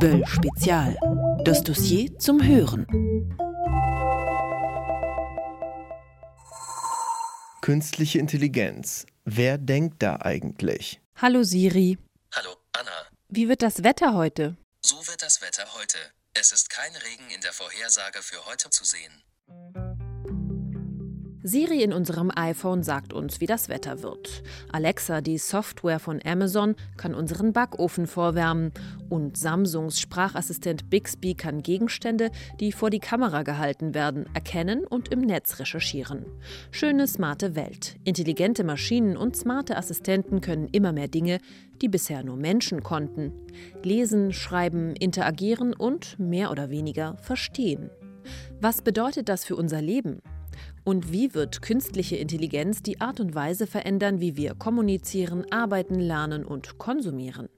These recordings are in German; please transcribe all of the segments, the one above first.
Böll Spezial. Das Dossier zum Hören. Künstliche Intelligenz. Wer denkt da eigentlich? Hallo Siri. Hallo, Anna. Wie wird das Wetter heute? So wird das Wetter heute. Es ist kein Regen in der Vorhersage für heute zu sehen. Siri in unserem iPhone sagt uns, wie das Wetter wird. Alexa, die Software von Amazon, kann unseren Backofen vorwärmen. Und Samsungs Sprachassistent Bixby kann Gegenstände, die vor die Kamera gehalten werden, erkennen und im Netz recherchieren. Schöne, smarte Welt. Intelligente Maschinen und smarte Assistenten können immer mehr Dinge, die bisher nur Menschen konnten. Lesen, schreiben, interagieren und mehr oder weniger verstehen. Was bedeutet das für unser Leben? Und wie wird künstliche Intelligenz die Art und Weise verändern, wie wir kommunizieren, arbeiten, lernen und konsumieren?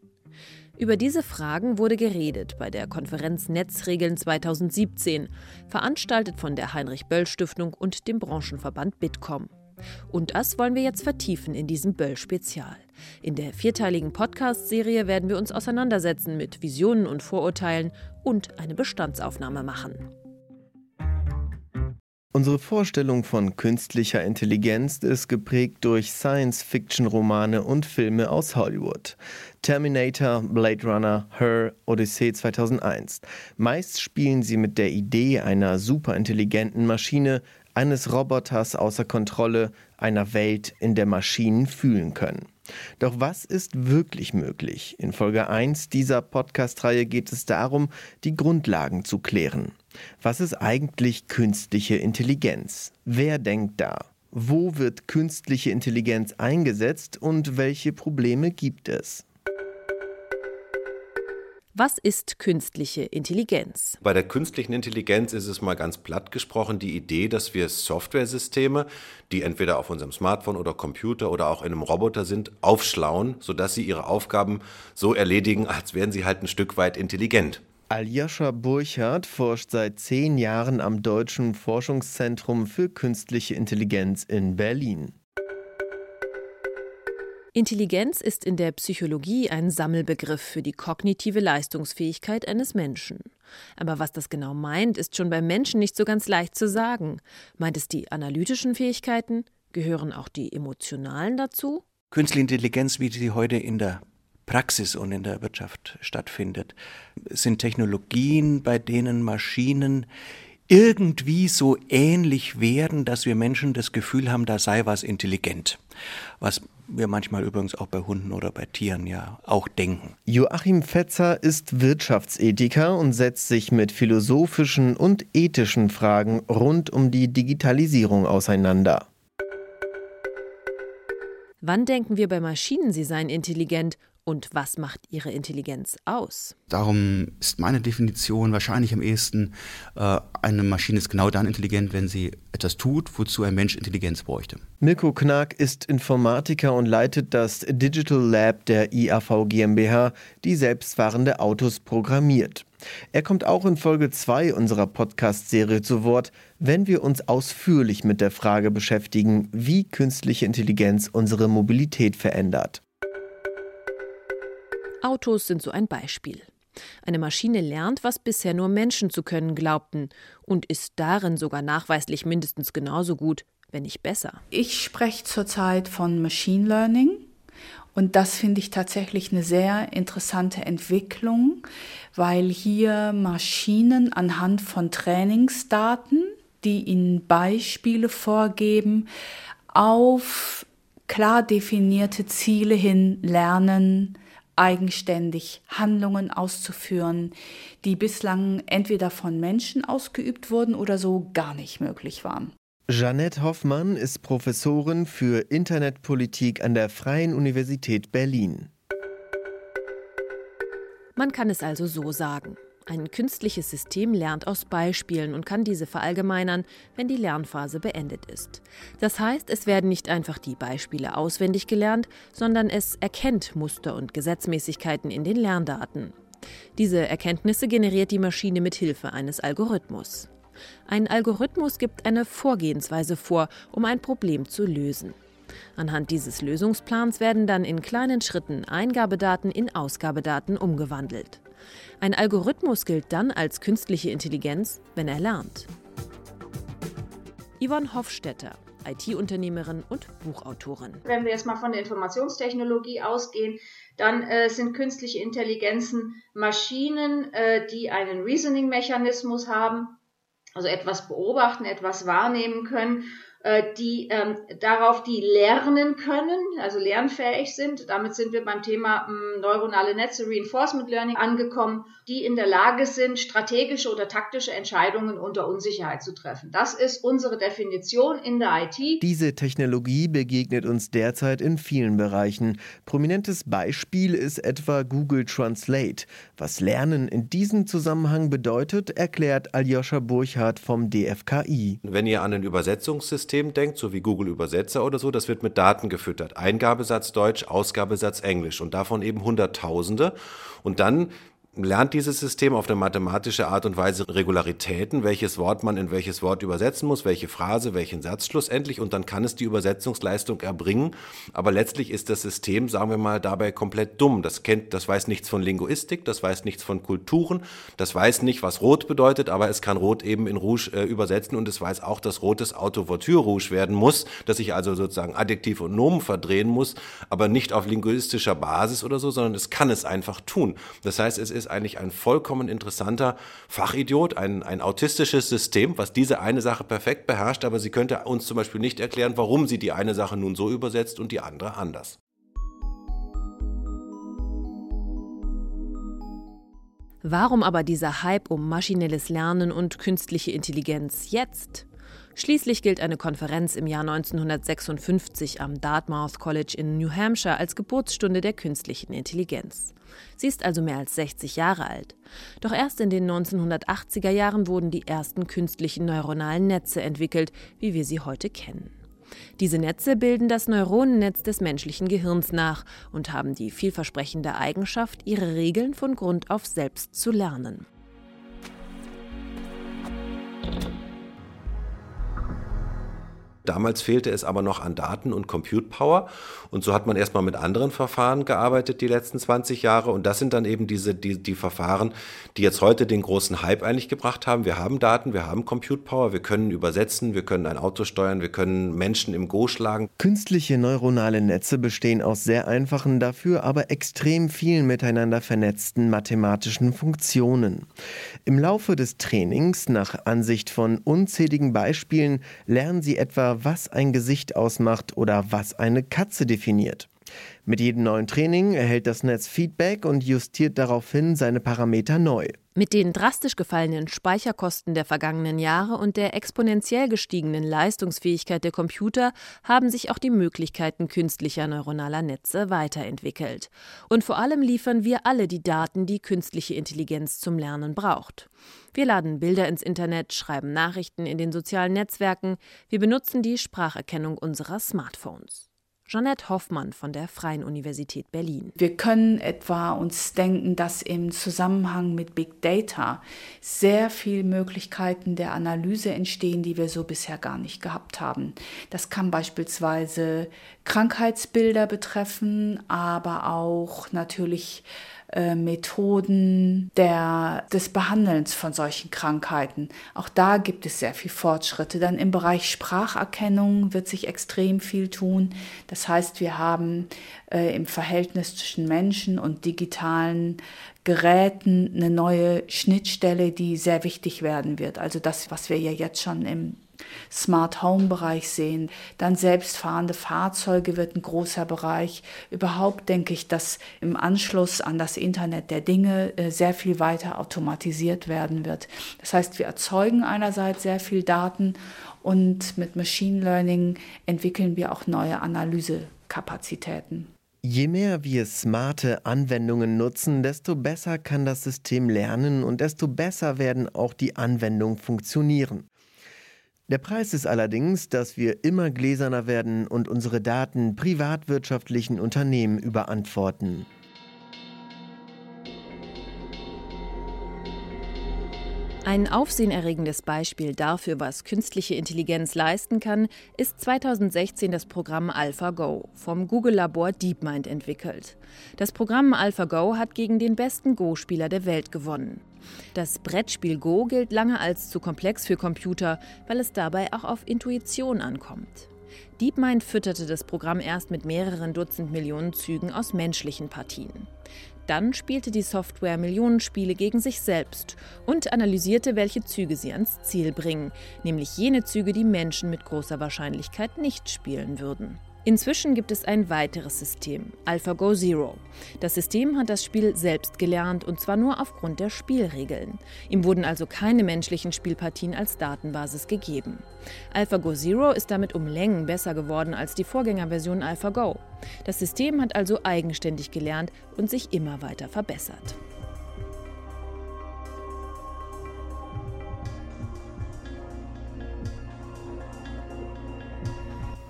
Über diese Fragen wurde geredet bei der Konferenz Netzregeln 2017, veranstaltet von der Heinrich Böll Stiftung und dem Branchenverband Bitkom. Und das wollen wir jetzt vertiefen in diesem Böll-Spezial. In der vierteiligen Podcast-Serie werden wir uns auseinandersetzen mit Visionen und Vorurteilen und eine Bestandsaufnahme machen. Unsere Vorstellung von künstlicher Intelligenz ist geprägt durch Science-Fiction-Romane und Filme aus Hollywood. Terminator, Blade Runner, Her, Odyssey 2001. Meist spielen sie mit der Idee einer superintelligenten Maschine, eines Roboters außer Kontrolle, einer Welt, in der Maschinen fühlen können. Doch was ist wirklich möglich? In Folge 1 dieser Podcast-Reihe geht es darum, die Grundlagen zu klären. Was ist eigentlich künstliche Intelligenz? Wer denkt da? Wo wird künstliche Intelligenz eingesetzt und welche Probleme gibt es? Was ist künstliche Intelligenz? Bei der künstlichen Intelligenz ist es mal ganz platt gesprochen die Idee, dass wir Softwaresysteme, die entweder auf unserem Smartphone oder Computer oder auch in einem Roboter sind, aufschlauen, sodass sie ihre Aufgaben so erledigen, als wären sie halt ein Stück weit intelligent. Aljoscha Burchardt forscht seit zehn Jahren am Deutschen Forschungszentrum für künstliche Intelligenz in Berlin. Intelligenz ist in der Psychologie ein Sammelbegriff für die kognitive Leistungsfähigkeit eines Menschen. Aber was das genau meint, ist schon beim Menschen nicht so ganz leicht zu sagen. Meint es die analytischen Fähigkeiten? Gehören auch die emotionalen dazu? Künstliche Intelligenz, wie sie heute in der Praxis und in der Wirtschaft stattfindet, sind Technologien, bei denen Maschinen irgendwie so ähnlich werden, dass wir Menschen das Gefühl haben, da sei was intelligent. Was wir manchmal übrigens auch bei Hunden oder bei Tieren ja auch denken. Joachim Fetzer ist Wirtschaftsethiker und setzt sich mit philosophischen und ethischen Fragen rund um die Digitalisierung auseinander. Wann denken wir bei Maschinen, sie seien intelligent und was macht ihre Intelligenz aus? Darum ist meine Definition wahrscheinlich am ehesten, äh, eine Maschine ist genau dann intelligent, wenn sie etwas tut, wozu ein Mensch Intelligenz bräuchte. Mirko Knack ist Informatiker und leitet das Digital Lab der IAV GmbH, die selbstfahrende Autos programmiert. Er kommt auch in Folge 2 unserer Podcast-Serie zu Wort, wenn wir uns ausführlich mit der Frage beschäftigen, wie künstliche Intelligenz unsere Mobilität verändert. Autos sind so ein Beispiel. Eine Maschine lernt, was bisher nur Menschen zu können glaubten und ist darin sogar nachweislich mindestens genauso gut, wenn nicht besser. Ich spreche zurzeit von Machine Learning und das finde ich tatsächlich eine sehr interessante Entwicklung, weil hier Maschinen anhand von Trainingsdaten, die ihnen Beispiele vorgeben, auf klar definierte Ziele hin lernen, eigenständig Handlungen auszuführen, die bislang entweder von Menschen ausgeübt wurden oder so gar nicht möglich waren. Jeanette Hoffmann ist Professorin für Internetpolitik an der Freien Universität Berlin. Man kann es also so sagen. Ein künstliches System lernt aus Beispielen und kann diese verallgemeinern, wenn die Lernphase beendet ist. Das heißt, es werden nicht einfach die Beispiele auswendig gelernt, sondern es erkennt Muster und Gesetzmäßigkeiten in den Lerndaten. Diese Erkenntnisse generiert die Maschine mit Hilfe eines Algorithmus. Ein Algorithmus gibt eine Vorgehensweise vor, um ein Problem zu lösen. Anhand dieses Lösungsplans werden dann in kleinen Schritten Eingabedaten in Ausgabedaten umgewandelt. Ein Algorithmus gilt dann als künstliche Intelligenz, wenn er lernt. Yvonne Hofstetter, IT-Unternehmerin und Buchautorin. Wenn wir jetzt mal von der Informationstechnologie ausgehen, dann äh, sind künstliche Intelligenzen Maschinen, äh, die einen Reasoning-Mechanismus haben, also etwas beobachten, etwas wahrnehmen können die ähm, darauf die lernen können, also lernfähig sind. Damit sind wir beim Thema ähm, neuronale Netze, Reinforcement Learning angekommen, die in der Lage sind, strategische oder taktische Entscheidungen unter Unsicherheit zu treffen. Das ist unsere Definition in der IT. Diese Technologie begegnet uns derzeit in vielen Bereichen. Prominentes Beispiel ist etwa Google Translate. Was Lernen in diesem Zusammenhang bedeutet, erklärt Aljoscha Burchardt vom DFKI. Wenn ihr an ein Übersetzungssystem System denkt, so wie Google Übersetzer oder so, das wird mit Daten gefüttert. Eingabesatz Deutsch, Ausgabesatz Englisch und davon eben Hunderttausende. Und dann lernt dieses System auf eine mathematische Art und Weise Regularitäten, welches Wort man in welches Wort übersetzen muss, welche Phrase, welchen Satz schlussendlich und dann kann es die Übersetzungsleistung erbringen. Aber letztlich ist das System, sagen wir mal, dabei komplett dumm. Das kennt, das weiß nichts von Linguistik, das weiß nichts von Kulturen, das weiß nicht, was Rot bedeutet, aber es kann Rot eben in Rouge äh, übersetzen und es weiß auch, dass rotes Auto Voiture Rouge werden muss, dass ich also sozusagen Adjektiv und Nomen verdrehen muss, aber nicht auf linguistischer Basis oder so, sondern es kann es einfach tun. Das heißt, es ist ist eigentlich ein vollkommen interessanter Fachidiot, ein, ein autistisches System, was diese eine Sache perfekt beherrscht, aber sie könnte uns zum Beispiel nicht erklären, warum sie die eine Sache nun so übersetzt und die andere anders. Warum aber dieser Hype um maschinelles Lernen und künstliche Intelligenz jetzt? Schließlich gilt eine Konferenz im Jahr 1956 am Dartmouth College in New Hampshire als Geburtsstunde der künstlichen Intelligenz. Sie ist also mehr als 60 Jahre alt. Doch erst in den 1980er Jahren wurden die ersten künstlichen neuronalen Netze entwickelt, wie wir sie heute kennen. Diese Netze bilden das Neuronennetz des menschlichen Gehirns nach und haben die vielversprechende Eigenschaft, ihre Regeln von Grund auf selbst zu lernen. Damals fehlte es aber noch an Daten und Compute Power. Und so hat man erstmal mit anderen Verfahren gearbeitet die letzten 20 Jahre. Und das sind dann eben diese, die, die Verfahren, die jetzt heute den großen Hype eigentlich gebracht haben. Wir haben Daten, wir haben Compute Power, wir können übersetzen, wir können ein Auto steuern, wir können Menschen im Go schlagen. Künstliche neuronale Netze bestehen aus sehr einfachen, dafür aber extrem vielen miteinander vernetzten mathematischen Funktionen. Im Laufe des Trainings, nach Ansicht von unzähligen Beispielen, lernen sie etwa was ein Gesicht ausmacht oder was eine Katze definiert. Mit jedem neuen Training erhält das Netz Feedback und justiert daraufhin seine Parameter neu. Mit den drastisch gefallenen Speicherkosten der vergangenen Jahre und der exponentiell gestiegenen Leistungsfähigkeit der Computer haben sich auch die Möglichkeiten künstlicher neuronaler Netze weiterentwickelt. Und vor allem liefern wir alle die Daten, die künstliche Intelligenz zum Lernen braucht. Wir laden Bilder ins Internet, schreiben Nachrichten in den sozialen Netzwerken, wir benutzen die Spracherkennung unserer Smartphones. Jeanette Hoffmann von der Freien Universität Berlin. Wir können etwa uns denken, dass im Zusammenhang mit Big Data sehr viele Möglichkeiten der Analyse entstehen, die wir so bisher gar nicht gehabt haben. Das kann beispielsweise Krankheitsbilder betreffen, aber auch natürlich äh, Methoden der, des Behandelns von solchen Krankheiten. Auch da gibt es sehr viel Fortschritte. Dann im Bereich Spracherkennung wird sich extrem viel tun. Das heißt, wir haben äh, im Verhältnis zwischen Menschen und digitalen Geräten eine neue Schnittstelle, die sehr wichtig werden wird. Also das, was wir ja jetzt schon im Smart Home Bereich sehen. Dann selbstfahrende Fahrzeuge wird ein großer Bereich. Überhaupt denke ich, dass im Anschluss an das Internet der Dinge äh, sehr viel weiter automatisiert werden wird. Das heißt, wir erzeugen einerseits sehr viel Daten und mit Machine Learning entwickeln wir auch neue Analysekapazitäten. Je mehr wir smarte Anwendungen nutzen, desto besser kann das System lernen und desto besser werden auch die Anwendungen funktionieren. Der Preis ist allerdings, dass wir immer gläserner werden und unsere Daten privatwirtschaftlichen Unternehmen überantworten. Ein aufsehenerregendes Beispiel dafür, was künstliche Intelligenz leisten kann, ist 2016 das Programm AlphaGo, vom Google-Labor DeepMind entwickelt. Das Programm AlphaGo hat gegen den besten Go-Spieler der Welt gewonnen. Das Brettspiel Go gilt lange als zu komplex für Computer, weil es dabei auch auf Intuition ankommt. DeepMind fütterte das Programm erst mit mehreren Dutzend Millionen Zügen aus menschlichen Partien. Dann spielte die Software Millionen Spiele gegen sich selbst und analysierte, welche Züge sie ans Ziel bringen, nämlich jene Züge, die Menschen mit großer Wahrscheinlichkeit nicht spielen würden. Inzwischen gibt es ein weiteres System, AlphaGo Zero. Das System hat das Spiel selbst gelernt und zwar nur aufgrund der Spielregeln. Ihm wurden also keine menschlichen Spielpartien als Datenbasis gegeben. AlphaGo Zero ist damit um Längen besser geworden als die Vorgängerversion AlphaGo. Das System hat also eigenständig gelernt und sich immer weiter verbessert.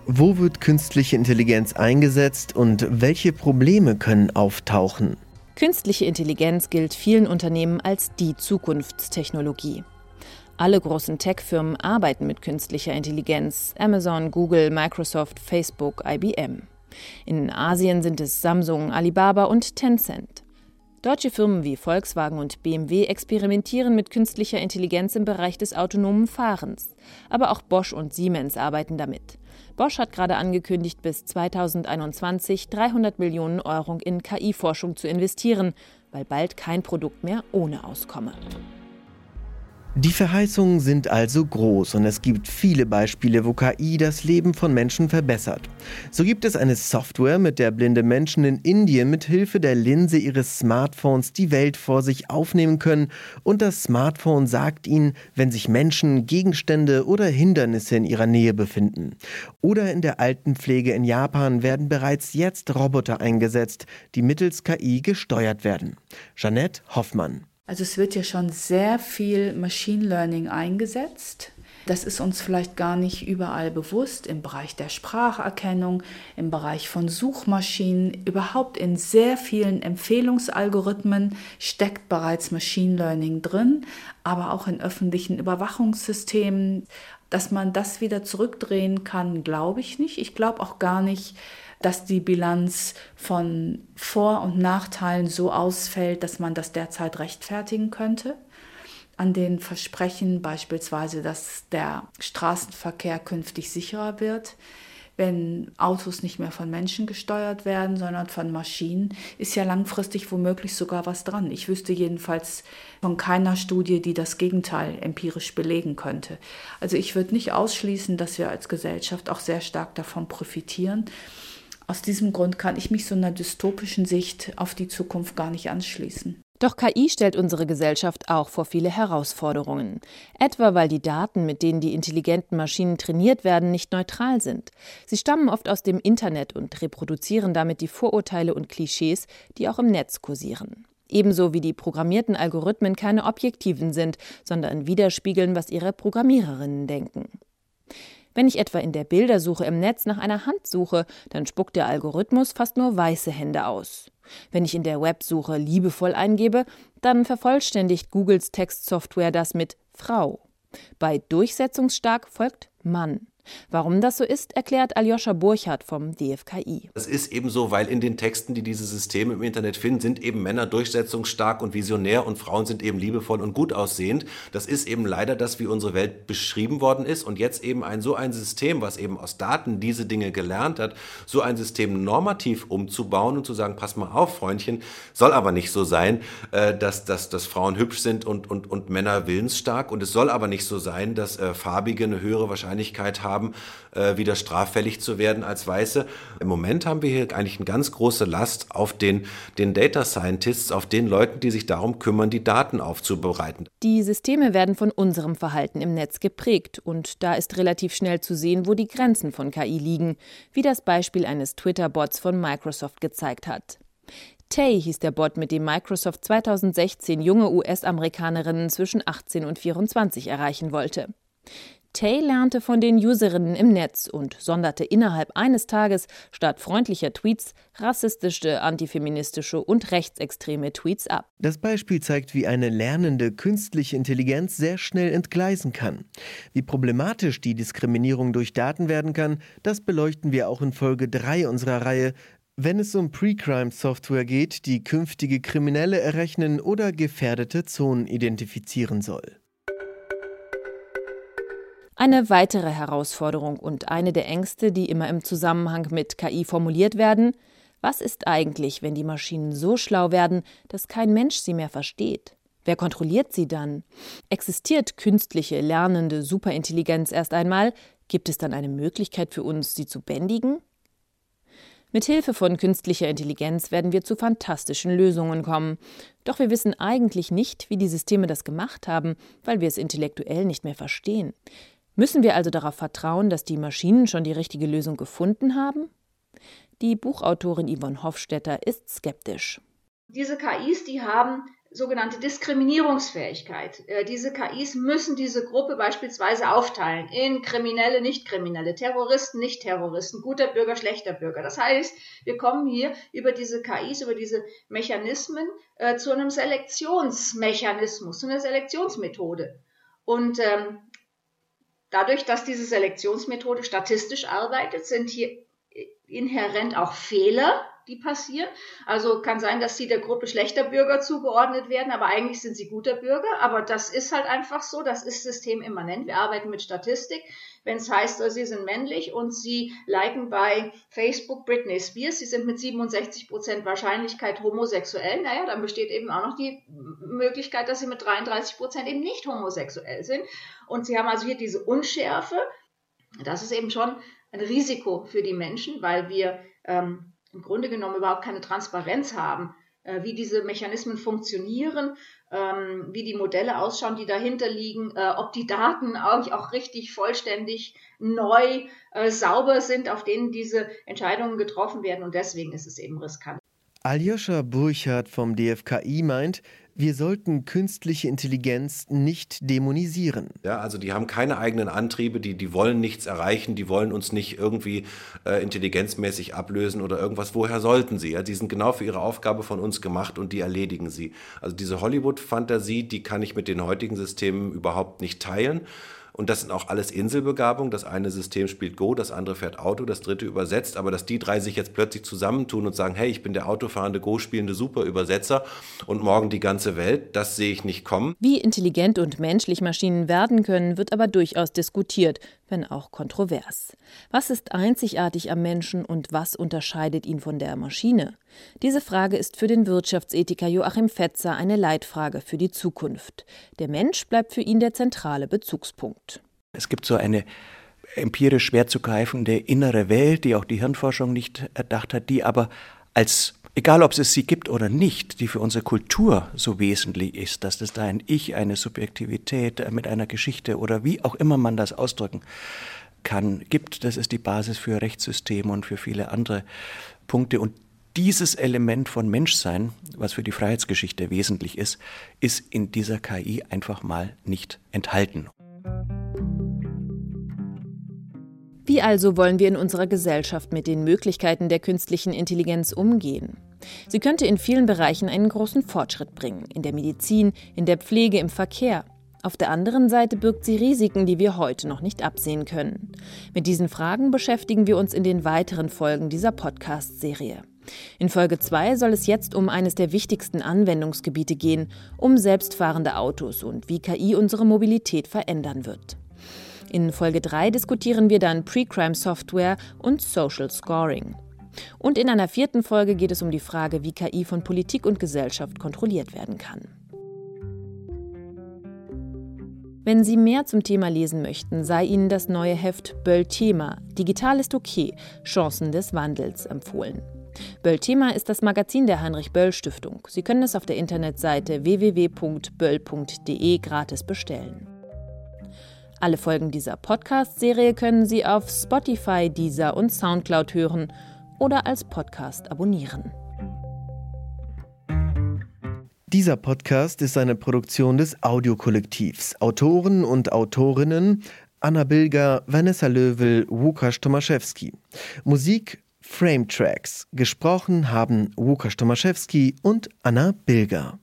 Wo wird künstliche Intelligenz eingesetzt und welche Probleme können auftauchen? Künstliche Intelligenz gilt vielen Unternehmen als die Zukunftstechnologie. Alle großen Tech-Firmen arbeiten mit künstlicher Intelligenz. Amazon, Google, Microsoft, Facebook, IBM. In Asien sind es Samsung, Alibaba und Tencent. Deutsche Firmen wie Volkswagen und BMW experimentieren mit künstlicher Intelligenz im Bereich des autonomen Fahrens. Aber auch Bosch und Siemens arbeiten damit. Bosch hat gerade angekündigt, bis 2021 300 Millionen Euro in KI-Forschung zu investieren, weil bald kein Produkt mehr ohne auskomme. Die Verheißungen sind also groß und es gibt viele Beispiele, wo KI das Leben von Menschen verbessert. So gibt es eine Software, mit der blinde Menschen in Indien mit Hilfe der Linse ihres Smartphones die Welt vor sich aufnehmen können und das Smartphone sagt ihnen, wenn sich Menschen, Gegenstände oder Hindernisse in ihrer Nähe befinden. Oder in der Altenpflege in Japan werden bereits jetzt Roboter eingesetzt, die mittels KI gesteuert werden. Jeanette Hoffmann also es wird ja schon sehr viel Machine Learning eingesetzt. Das ist uns vielleicht gar nicht überall bewusst im Bereich der Spracherkennung, im Bereich von Suchmaschinen, überhaupt in sehr vielen Empfehlungsalgorithmen steckt bereits Machine Learning drin, aber auch in öffentlichen Überwachungssystemen. Dass man das wieder zurückdrehen kann, glaube ich nicht. Ich glaube auch gar nicht, dass die Bilanz von Vor- und Nachteilen so ausfällt, dass man das derzeit rechtfertigen könnte. An den Versprechen beispielsweise, dass der Straßenverkehr künftig sicherer wird, wenn Autos nicht mehr von Menschen gesteuert werden, sondern von Maschinen, ist ja langfristig womöglich sogar was dran. Ich wüsste jedenfalls von keiner Studie, die das Gegenteil empirisch belegen könnte. Also ich würde nicht ausschließen, dass wir als Gesellschaft auch sehr stark davon profitieren. Aus diesem Grund kann ich mich so einer dystopischen Sicht auf die Zukunft gar nicht anschließen. Doch KI stellt unsere Gesellschaft auch vor viele Herausforderungen. Etwa weil die Daten, mit denen die intelligenten Maschinen trainiert werden, nicht neutral sind. Sie stammen oft aus dem Internet und reproduzieren damit die Vorurteile und Klischees, die auch im Netz kursieren. Ebenso wie die programmierten Algorithmen keine objektiven sind, sondern widerspiegeln, was ihre Programmiererinnen denken. Wenn ich etwa in der Bildersuche im Netz nach einer Hand suche, dann spuckt der Algorithmus fast nur weiße Hände aus. Wenn ich in der Websuche liebevoll eingebe, dann vervollständigt Googles Textsoftware das mit Frau. Bei durchsetzungsstark folgt Mann. Warum das so ist, erklärt Aljoscha Burchardt vom DFKI. Das ist eben so, weil in den Texten, die diese Systeme im Internet finden, sind eben Männer durchsetzungsstark und visionär und Frauen sind eben liebevoll und gut aussehend. Das ist eben leider das, wie unsere Welt beschrieben worden ist und jetzt eben ein so ein System, was eben aus Daten diese Dinge gelernt hat, so ein System normativ umzubauen und zu sagen, pass mal auf, Freundchen, soll aber nicht so sein, äh, dass, dass, dass Frauen hübsch sind und, und, und Männer willensstark und es soll aber nicht so sein, dass äh, Farbige eine höhere Wahrscheinlichkeit haben, haben, äh, wieder straffällig zu werden als Weiße. Im Moment haben wir hier eigentlich eine ganz große Last auf den, den Data Scientists, auf den Leuten, die sich darum kümmern, die Daten aufzubereiten. Die Systeme werden von unserem Verhalten im Netz geprägt und da ist relativ schnell zu sehen, wo die Grenzen von KI liegen, wie das Beispiel eines Twitter-Bots von Microsoft gezeigt hat. Tay hieß der Bot, mit dem Microsoft 2016 junge US-Amerikanerinnen zwischen 18 und 24 erreichen wollte. Tay lernte von den Userinnen im Netz und sonderte innerhalb eines Tages statt freundlicher Tweets rassistische, antifeministische und rechtsextreme Tweets ab. Das Beispiel zeigt, wie eine lernende künstliche Intelligenz sehr schnell entgleisen kann. Wie problematisch die Diskriminierung durch Daten werden kann, das beleuchten wir auch in Folge 3 unserer Reihe wenn es um Pre-Crime-Software geht, die künftige Kriminelle errechnen oder gefährdete Zonen identifizieren soll. Eine weitere Herausforderung und eine der Ängste, die immer im Zusammenhang mit KI formuliert werden, was ist eigentlich, wenn die Maschinen so schlau werden, dass kein Mensch sie mehr versteht? Wer kontrolliert sie dann? Existiert künstliche, lernende Superintelligenz erst einmal? Gibt es dann eine Möglichkeit für uns, sie zu bändigen? Mit Hilfe von künstlicher Intelligenz werden wir zu fantastischen Lösungen kommen. Doch wir wissen eigentlich nicht, wie die Systeme das gemacht haben, weil wir es intellektuell nicht mehr verstehen. Müssen wir also darauf vertrauen, dass die Maschinen schon die richtige Lösung gefunden haben? Die Buchautorin Yvonne Hofstetter ist skeptisch. Diese KIs, die haben sogenannte Diskriminierungsfähigkeit. Äh, diese KIs müssen diese Gruppe beispielsweise aufteilen in Kriminelle, Nicht-Kriminelle, Terroristen, Nicht-Terroristen, guter Bürger, schlechter Bürger. Das heißt, wir kommen hier über diese KIs, über diese Mechanismen äh, zu einem Selektionsmechanismus, zu einer Selektionsmethode. Und ähm, Dadurch, dass diese Selektionsmethode statistisch arbeitet, sind hier inhärent auch Fehler die passieren. Also kann sein, dass sie der Gruppe schlechter Bürger zugeordnet werden, aber eigentlich sind sie guter Bürger. Aber das ist halt einfach so, das ist systemimmanent. Wir arbeiten mit Statistik. Wenn es heißt, sie sind männlich und sie liken bei Facebook Britney Spears, sie sind mit 67 Prozent Wahrscheinlichkeit homosexuell, naja, dann besteht eben auch noch die Möglichkeit, dass sie mit 33 Prozent eben nicht homosexuell sind. Und sie haben also hier diese Unschärfe. Das ist eben schon ein Risiko für die Menschen, weil wir ähm, im Grunde genommen überhaupt keine Transparenz haben, äh, wie diese Mechanismen funktionieren, ähm, wie die Modelle ausschauen, die dahinter liegen, äh, ob die Daten auch, auch richtig vollständig neu, äh, sauber sind, auf denen diese Entscheidungen getroffen werden. Und deswegen ist es eben riskant. Aljoscha Burchardt vom DFKI meint, wir sollten künstliche Intelligenz nicht dämonisieren. Ja, also die haben keine eigenen Antriebe, die, die wollen nichts erreichen, die wollen uns nicht irgendwie äh, intelligenzmäßig ablösen oder irgendwas. Woher sollten sie? Ja, die sind genau für ihre Aufgabe von uns gemacht und die erledigen sie. Also diese Hollywood-Fantasie, die kann ich mit den heutigen Systemen überhaupt nicht teilen. Und das sind auch alles Inselbegabungen. Das eine System spielt Go, das andere fährt Auto, das dritte übersetzt. Aber dass die drei sich jetzt plötzlich zusammentun und sagen, hey, ich bin der autofahrende, Go spielende Superübersetzer und morgen die ganze Welt, das sehe ich nicht kommen. Wie intelligent und menschlich Maschinen werden können, wird aber durchaus diskutiert, wenn auch kontrovers. Was ist einzigartig am Menschen und was unterscheidet ihn von der Maschine? Diese Frage ist für den Wirtschaftsethiker Joachim Fetzer eine Leitfrage für die Zukunft. Der Mensch bleibt für ihn der zentrale Bezugspunkt. Es gibt so eine empirisch schwer zu greifende innere Welt, die auch die Hirnforschung nicht erdacht hat, die aber als egal ob es sie gibt oder nicht, die für unsere Kultur so wesentlich ist, dass es da ein Ich, eine Subjektivität mit einer Geschichte oder wie auch immer man das ausdrücken kann, gibt. Das ist die Basis für Rechtssysteme und für viele andere Punkte. Und dieses Element von Menschsein, was für die Freiheitsgeschichte wesentlich ist, ist in dieser KI einfach mal nicht enthalten. Wie also wollen wir in unserer Gesellschaft mit den Möglichkeiten der künstlichen Intelligenz umgehen? Sie könnte in vielen Bereichen einen großen Fortschritt bringen, in der Medizin, in der Pflege, im Verkehr. Auf der anderen Seite birgt sie Risiken, die wir heute noch nicht absehen können. Mit diesen Fragen beschäftigen wir uns in den weiteren Folgen dieser Podcast-Serie. In Folge 2 soll es jetzt um eines der wichtigsten Anwendungsgebiete gehen, um selbstfahrende Autos und wie KI unsere Mobilität verändern wird. In Folge 3 diskutieren wir dann Pre-Crime-Software und Social Scoring. Und in einer vierten Folge geht es um die Frage, wie KI von Politik und Gesellschaft kontrolliert werden kann. Wenn Sie mehr zum Thema lesen möchten, sei Ihnen das neue Heft Böll-Thema Digital ist okay, Chancen des Wandels empfohlen. Böll-Thema ist das Magazin der Heinrich-Böll-Stiftung. Sie können es auf der Internetseite www.böll.de gratis bestellen. Alle Folgen dieser Podcast-Serie können Sie auf Spotify, Deezer und Soundcloud hören oder als Podcast abonnieren. Dieser Podcast ist eine Produktion des Audiokollektivs. Autoren und Autorinnen Anna Bilger, Vanessa Löwel, Łukasz Tomaszewski. Musik Frame Tracks. Gesprochen haben Łukasz Tomaszewski und Anna Bilger.